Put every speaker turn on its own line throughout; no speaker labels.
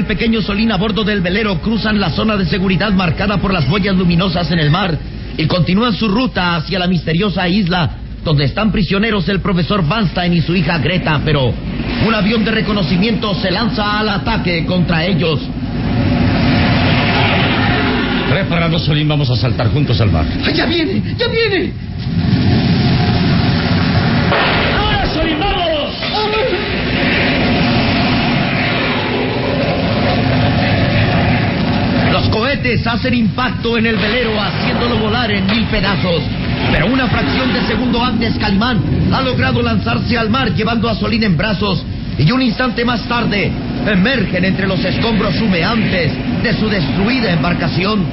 El pequeño Solín a bordo del velero cruzan la zona de seguridad marcada por las boyas luminosas en el mar y continúan su ruta hacia la misteriosa isla donde están prisioneros el profesor Van Stein y su hija Greta, pero un avión de reconocimiento se lanza al ataque contra ellos.
Preparado, Solín, vamos a saltar juntos al mar.
¡Ya viene! ¡Ya viene! Hacen impacto en el velero haciéndolo volar en mil pedazos. Pero una fracción de segundo antes, Calimán ha logrado lanzarse al mar llevando a Solín en brazos y un instante más tarde emergen entre los escombros humeantes de su destruida embarcación.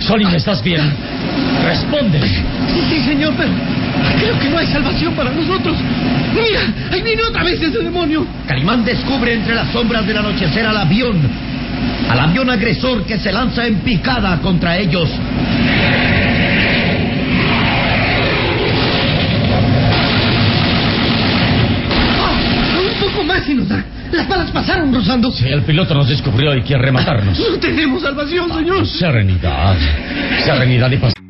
Solín, ¿estás bien? Responde.
Sí, señor, pero creo que no hay salvación para nosotros. Mira, ahí viene otra vez ese demonio.
Calimán descubre entre las sombras del anochecer al avión, al avión agresor que se lanza en picada contra ellos.
Ah, un poco más da. Las balas pasaron rozando.
Sí, el piloto nos descubrió y quiere rematarnos.
No tenemos salvación, señor.
Serenidad. Serenidad y paciencia.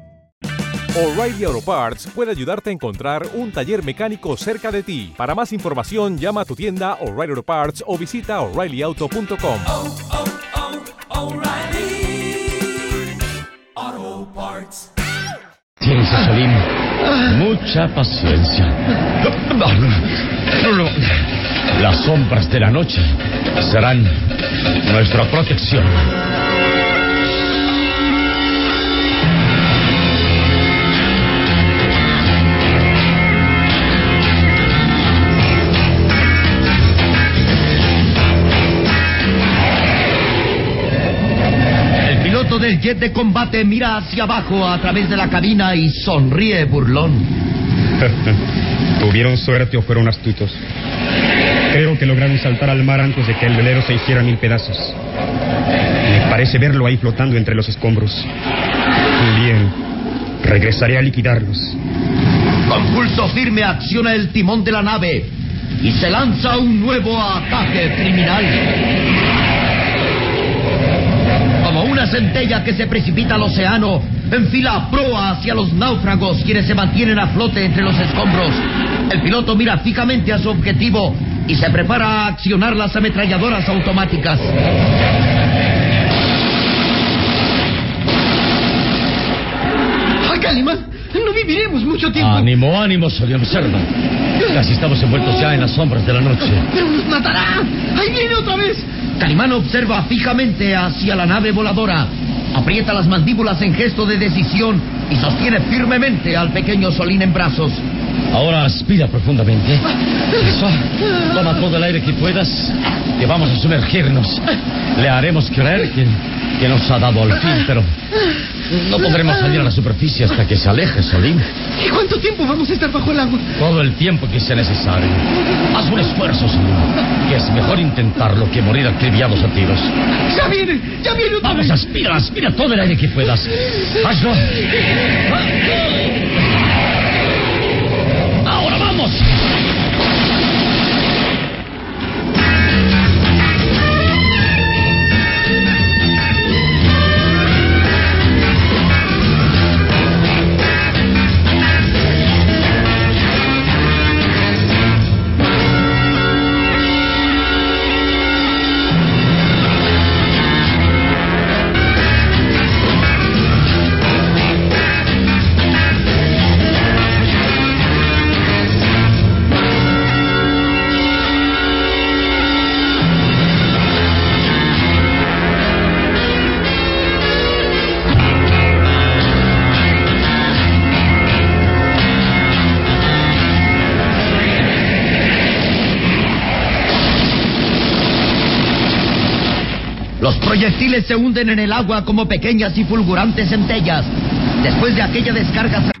O'Reilly Auto Parts puede ayudarte a encontrar un taller mecánico cerca de ti. Para más información, llama a tu tienda O'Reilly Auto Parts o visita oreillyauto.com.
Tienes, Solín, mucha paciencia. Las sombras de la noche serán nuestra protección.
Del jet de combate mira hacia abajo a través de la cabina y sonríe burlón.
Tuvieron suerte o fueron astutos. Creo que lograron saltar al mar antes de que el velero se hiciera mil pedazos. Me parece verlo ahí flotando entre los escombros. Bien, regresaré a liquidarlos.
Con pulso firme acciona el timón de la nave y se lanza un nuevo ataque criminal. Centella que se precipita al océano, enfila a proa hacia los náufragos quienes se mantienen a flote entre los escombros. El piloto mira fijamente a su objetivo y se prepara a accionar las ametralladoras automáticas.
Viviremos mucho tiempo.
Ánimo, ánimo, observa. Casi estamos envueltos ya en las sombras de la noche.
¡Pero nos matará! ¡Ahí viene otra vez!
Calimán observa fijamente hacia la nave voladora. Aprieta las mandíbulas en gesto de decisión y sostiene firmemente al pequeño Solín en brazos.
Ahora aspira profundamente. Eso. Toma todo el aire que puedas, que vamos a sumergirnos. Le haremos creer que, que nos ha dado al fin, pero no podremos salir a la superficie hasta que se aleje, Solín.
¿Y cuánto tiempo vamos a estar bajo el agua?
Todo el tiempo que sea necesario. Haz un esfuerzo, Solín, que es mejor intentarlo que morir acribillados a tiros.
¡Ya viene! ¡Ya viene otra
Vamos,
vez!
aspira, aspira todo el aire que puedas. Hazlo.
Se hunden en el agua como pequeñas y fulgurantes centellas. Después de aquella descarga...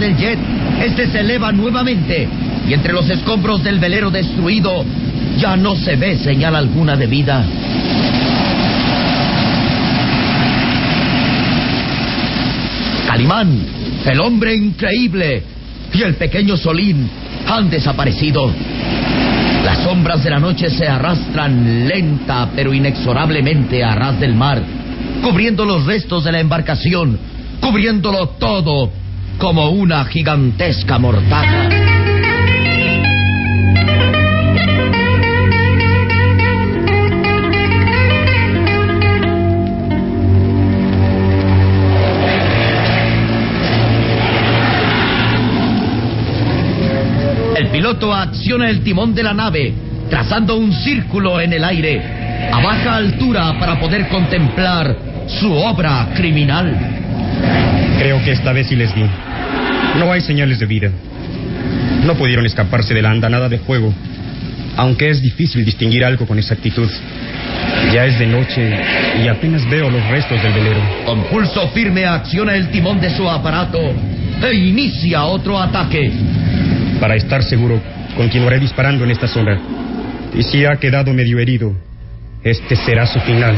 del jet, este se eleva nuevamente y entre los escombros del velero destruido ya no se ve señal alguna de vida. Calimán, el hombre increíble y el pequeño Solín han desaparecido. Las sombras de la noche se arrastran lenta pero inexorablemente a ras del mar, cubriendo los restos de la embarcación, cubriéndolo todo como una gigantesca mortaja. El piloto acciona el timón de la nave, trazando un círculo en el aire, a baja altura para poder contemplar su obra criminal.
Creo que esta vez sí les di. No hay señales de vida. No pudieron escaparse de la andanada de fuego, aunque es difícil distinguir algo con exactitud. Ya es de noche y apenas veo los restos del velero.
Con pulso firme acciona el timón de su aparato e inicia otro ataque.
Para estar seguro, continuaré disparando en esta zona. Y si ha quedado medio herido, este será su final.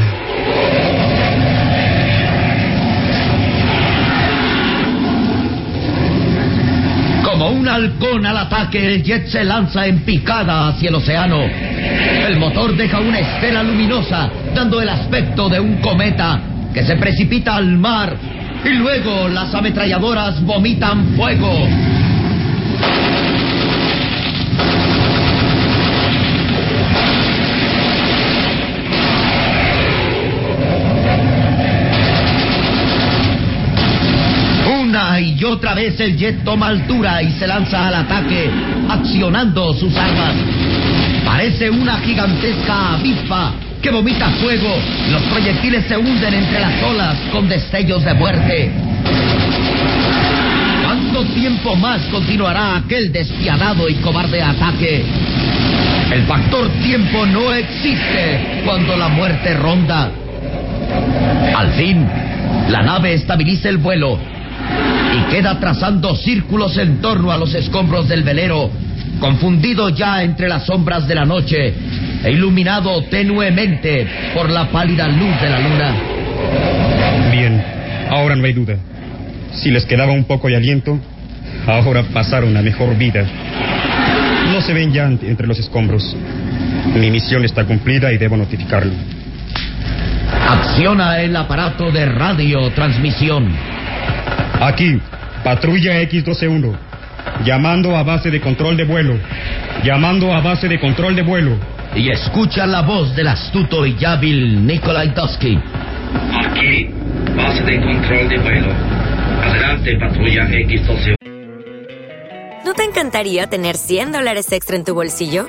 Como un halcón al ataque, el jet se lanza en picada hacia el océano. El motor deja una esfera luminosa, dando el aspecto de un cometa que se precipita al mar y luego las ametralladoras vomitan fuego. El jet toma altura y se lanza al ataque, accionando sus armas. Parece una gigantesca avispa que vomita fuego. Los proyectiles se hunden entre las olas con destellos de muerte. ¿Cuánto tiempo más continuará aquel despiadado y cobarde ataque? El factor tiempo no existe cuando la muerte ronda. Al fin, la nave estabiliza el vuelo y queda trazando círculos en torno a los escombros del velero, confundido ya entre las sombras de la noche e iluminado tenuemente por la pálida luz de la luna.
Bien, ahora no hay duda. Si les quedaba un poco de aliento, ahora pasaron a mejor vida. No se ven ya entre los escombros. Mi misión está cumplida y debo notificarlo.
Acciona el aparato de radiotransmisión.
Aquí, patrulla X-12-1. Llamando a base de control de vuelo. Llamando a base de control de vuelo.
Y escucha la voz del astuto y hábil Nikolai Dusky.
Aquí, base de control de vuelo. Adelante, patrulla X-12.
¿No te encantaría tener 100 dólares extra en tu bolsillo?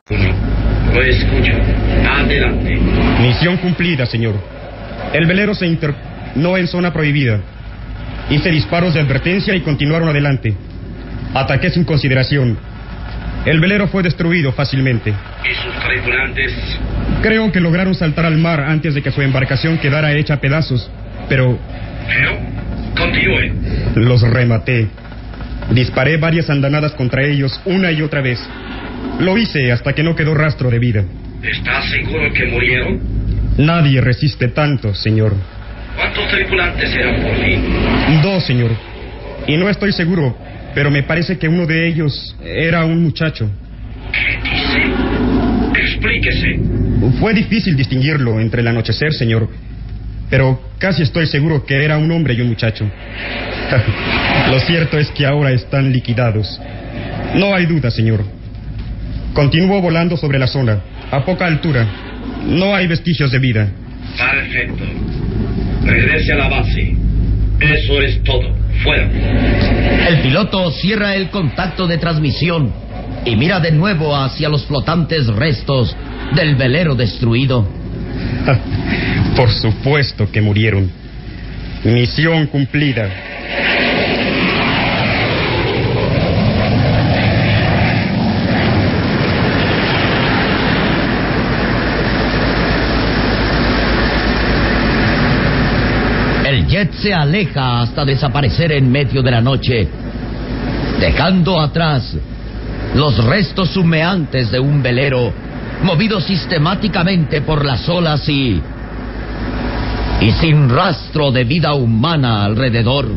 Lo escucho. Adelante.
Misión cumplida, señor. El velero se internó en zona prohibida. Hice disparos de advertencia y continuaron adelante. Ataqué sin consideración. El velero fue destruido fácilmente.
¿Y sus tripulantes?
Creo que lograron saltar al mar antes de que su embarcación quedara hecha a pedazos, pero...
Pero, continúe.
Los rematé. Disparé varias andanadas contra ellos una y otra vez. Lo hice hasta que no quedó rastro de vida.
¿Estás seguro que murieron?
Nadie resiste tanto, señor.
¿Cuántos tripulantes eran por fin?
Dos, señor. Y no estoy seguro, pero me parece que uno de ellos era un muchacho.
¿Qué dice? Explíquese.
Fue difícil distinguirlo entre el anochecer, señor, pero casi estoy seguro que era un hombre y un muchacho. Lo cierto es que ahora están liquidados. No hay duda, señor. Continúo volando sobre la zona, a poca altura. No hay vestigios de vida.
Perfecto. Regrese a la base. Eso es todo. Fuera.
El piloto cierra el contacto de transmisión y mira de nuevo hacia los flotantes restos del velero destruido.
Por supuesto que murieron. Misión cumplida.
El jet se aleja hasta desaparecer en medio de la noche, dejando atrás los restos humeantes de un velero movido sistemáticamente por las olas y... y sin rastro de vida humana alrededor.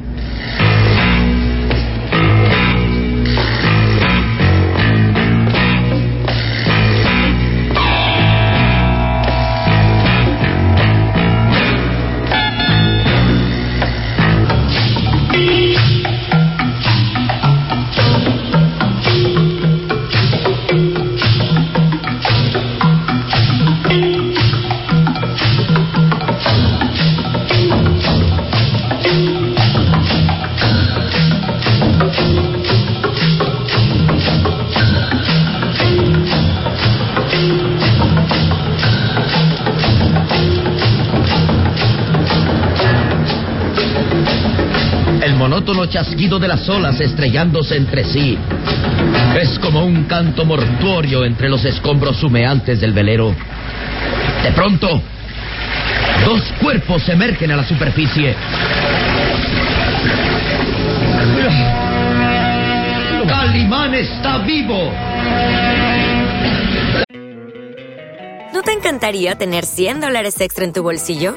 Monótono chasquido de las olas estrellándose entre sí es como un canto mortuorio entre los escombros humeantes del velero. De pronto, dos cuerpos emergen a la superficie. Calimán está vivo.
¿No te encantaría tener 100 dólares extra en tu bolsillo?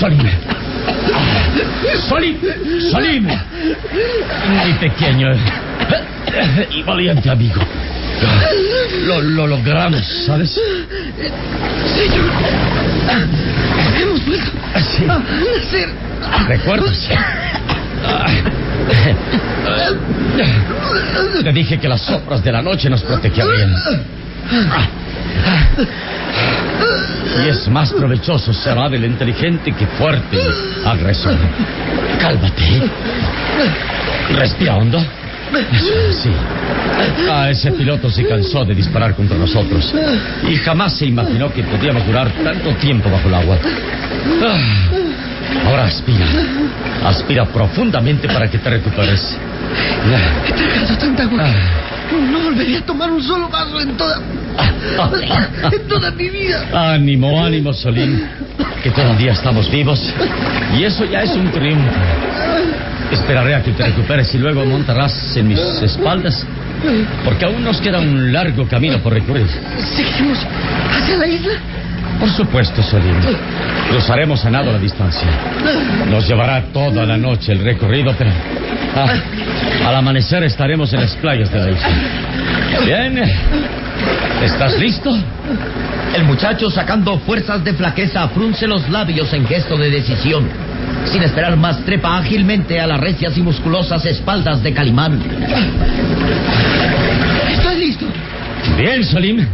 Salim. Salim. Salim. Mi pequeño y valiente amigo. Lo, lo logramos, ¿sabes?
Señor. Hemos vuelto
Sí.
a nacer.
¿Recuerdas? Te dije que las sombras de la noche nos protegerían. Y es más provechoso ser hábil e inteligente que fuerte agresor. Cálmate. Respira hondo. Eso, Sí. Ah, ese piloto se cansó de disparar contra nosotros. Y jamás se imaginó que podíamos durar tanto tiempo bajo el agua. Ah, Ahora aspira. Aspira profundamente para que te recuperes.
He tragado tanta agua que no volvería a tomar un solo vaso en toda. en toda mi vida.
Ánimo, ánimo, Solín. Que todavía estamos vivos. Y eso ya es un triunfo. Esperaré a que te recuperes y luego montarás en mis espaldas. Porque aún nos queda un largo camino por recorrer.
¿Seguimos hacia la isla?
Por supuesto, Solín. Cruzaremos a nado la distancia. Nos llevará toda la noche el recorrido, pero ah, al amanecer estaremos en las playas de la isla. Bien. ¿Estás listo?
El muchacho, sacando fuerzas de flaqueza, frunce los labios en gesto de decisión. Sin esperar más, trepa ágilmente a las recias y musculosas espaldas de Calimán.
Estoy listo.
Bien, Salim.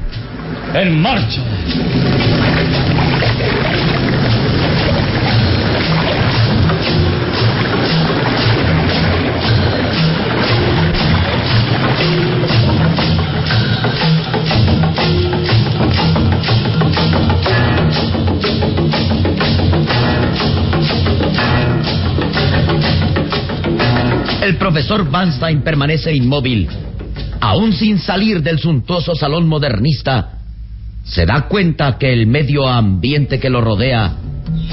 En marcha.
El profesor Banstein permanece inmóvil. Aún sin salir del suntuoso salón modernista, se da cuenta que el medio ambiente que lo rodea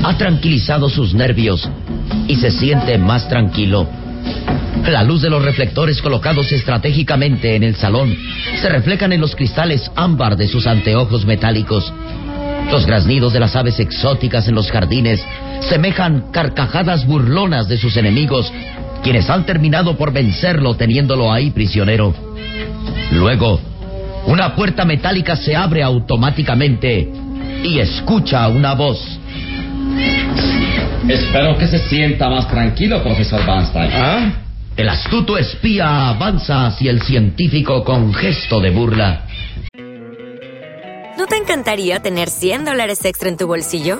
ha tranquilizado sus nervios y se siente más tranquilo. La luz de los reflectores colocados estratégicamente en el salón se reflejan en los cristales ámbar de sus anteojos metálicos. Los graznidos de las aves exóticas en los jardines semejan carcajadas burlonas de sus enemigos, quienes han terminado por vencerlo teniéndolo ahí prisionero. Luego, una puerta metálica se abre automáticamente y escucha una voz.
Espero que se sienta más tranquilo, profesor Banstein.
¿Ah? El astuto espía avanza hacia el científico con gesto de burla.
¿No te encantaría tener 100 dólares extra en tu bolsillo?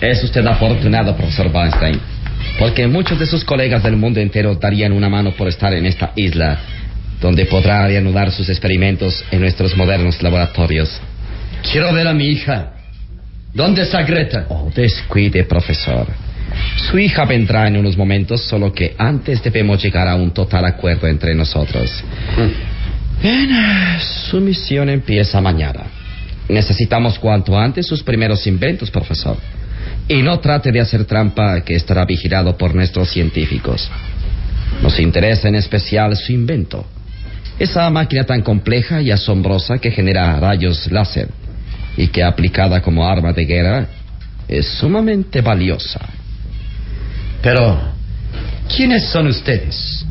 Es usted afortunado, profesor Weinstein.
Porque muchos de sus colegas del mundo entero darían una mano por estar en esta isla, donde podrá reanudar sus experimentos en nuestros modernos laboratorios.
Quiero ver a mi hija. ¿Dónde está Greta?
Oh, descuide, profesor. Su hija vendrá en unos momentos, solo que antes debemos llegar a un total acuerdo entre nosotros. Bien, su misión empieza mañana. Necesitamos cuanto antes sus primeros inventos, profesor. Y no trate de hacer trampa que estará vigilado por nuestros científicos. Nos interesa en especial su invento. Esa máquina tan compleja y asombrosa que genera rayos láser y que aplicada como arma de guerra es sumamente valiosa.
Pero, ¿quiénes son ustedes?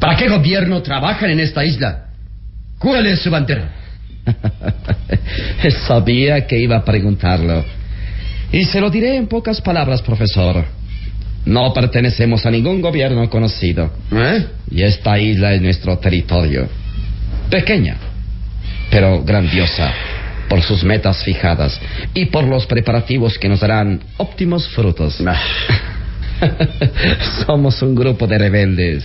¿Para qué gobierno trabajan en esta isla? ¿Cuál es su bandera?
Sabía que iba a preguntarlo. Y se lo diré en pocas palabras, profesor. No pertenecemos a ningún gobierno conocido.
¿Eh?
Y esta isla es nuestro territorio. Pequeña, pero grandiosa por sus metas fijadas y por los preparativos que nos darán óptimos frutos. Somos un grupo de rebeldes.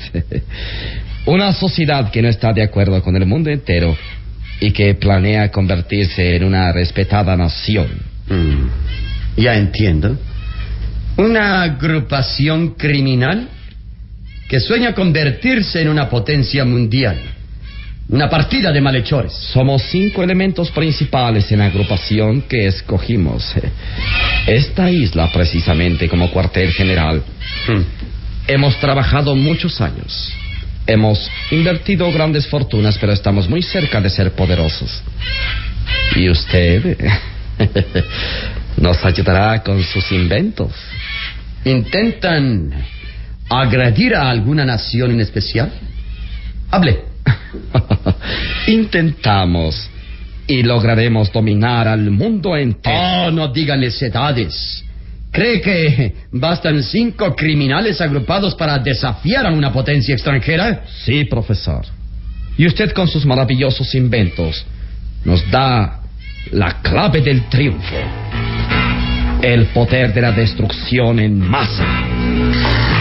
Una sociedad que no está de acuerdo con el mundo entero y que planea convertirse en una respetada nación.
Mm, ya entiendo. Una agrupación criminal que sueña convertirse en una potencia mundial. Una partida de malhechores.
Somos cinco elementos principales en la agrupación que escogimos. Esta isla precisamente como cuartel general.
Hmm.
Hemos trabajado muchos años. Hemos invertido grandes fortunas, pero estamos muy cerca de ser poderosos. Y usted nos ayudará con sus inventos.
¿Intentan agredir a alguna nación en especial? Hable.
Intentamos y lograremos dominar al mundo entero.
Oh, no digan necedades. ¿Cree que bastan cinco criminales agrupados para desafiar a una potencia extranjera?
Sí, profesor. Y usted con sus maravillosos inventos nos da la clave del triunfo. El poder de la destrucción en masa.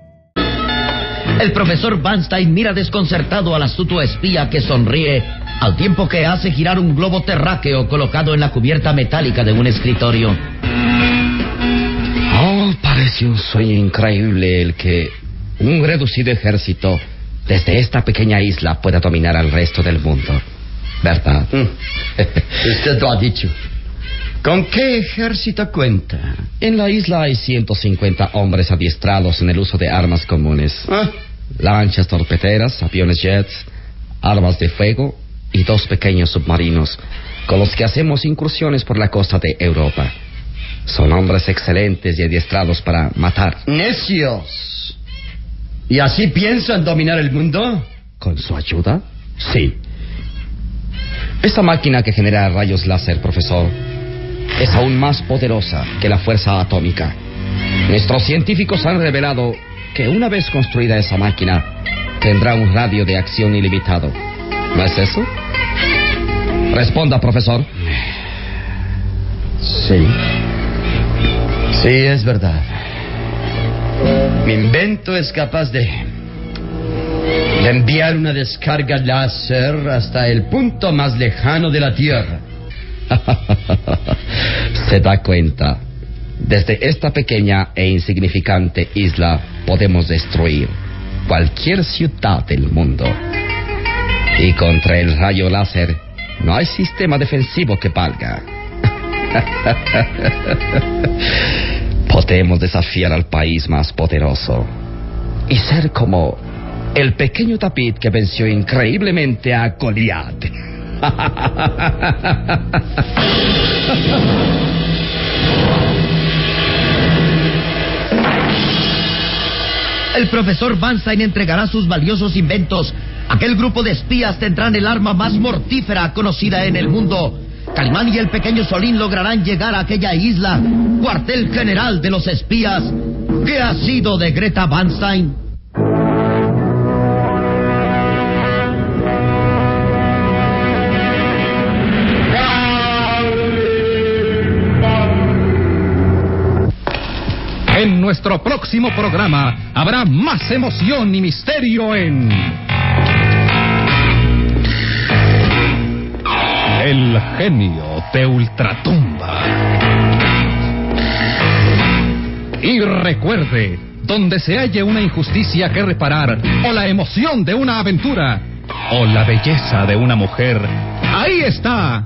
El profesor Vanstein mira desconcertado al astuto espía que sonríe al tiempo que hace girar un globo terráqueo colocado en la cubierta metálica de un escritorio.
Oh, parece un sueño increíble el que un reducido ejército desde esta pequeña isla pueda dominar al resto del mundo. ¿Verdad?
Usted lo ha dicho. ¿Con qué ejército cuenta?
En la isla hay 150 hombres adiestrados en el uso de armas comunes.
Ah.
Lanchas torpederas, aviones jets, armas de fuego y dos pequeños submarinos con los que hacemos incursiones por la costa de Europa. Son hombres excelentes y adiestrados para matar.
¡Necios! ¿Y así piensan dominar el mundo?
¿Con su ayuda? Sí. Esta máquina que genera rayos láser, profesor, es aún más poderosa que la fuerza atómica. Nuestros científicos han revelado que una vez construida esa máquina, tendrá un radio de acción ilimitado. ¿No es eso? Responda, profesor.
Sí. Sí, es verdad. Mi invento es capaz de, de enviar una descarga láser hasta el punto más lejano de la Tierra.
Se da cuenta. Desde esta pequeña e insignificante isla podemos destruir cualquier ciudad del mundo. Y contra el rayo láser no hay sistema defensivo que valga. Podemos desafiar al país más poderoso y ser como el pequeño David que venció increíblemente a Goliat.
El profesor Banstein entregará sus valiosos inventos. Aquel grupo de espías tendrán el arma más mortífera conocida en el mundo. Calimán y el pequeño Solín lograrán llegar a aquella isla, cuartel general de los espías. ¿Qué ha sido de Greta Banstein?
Nuestro próximo programa habrá más emoción y misterio en... El genio de Ultratumba. Y recuerde, donde se halle una injusticia que reparar, o la emoción de una aventura, o la belleza de una mujer, ahí está.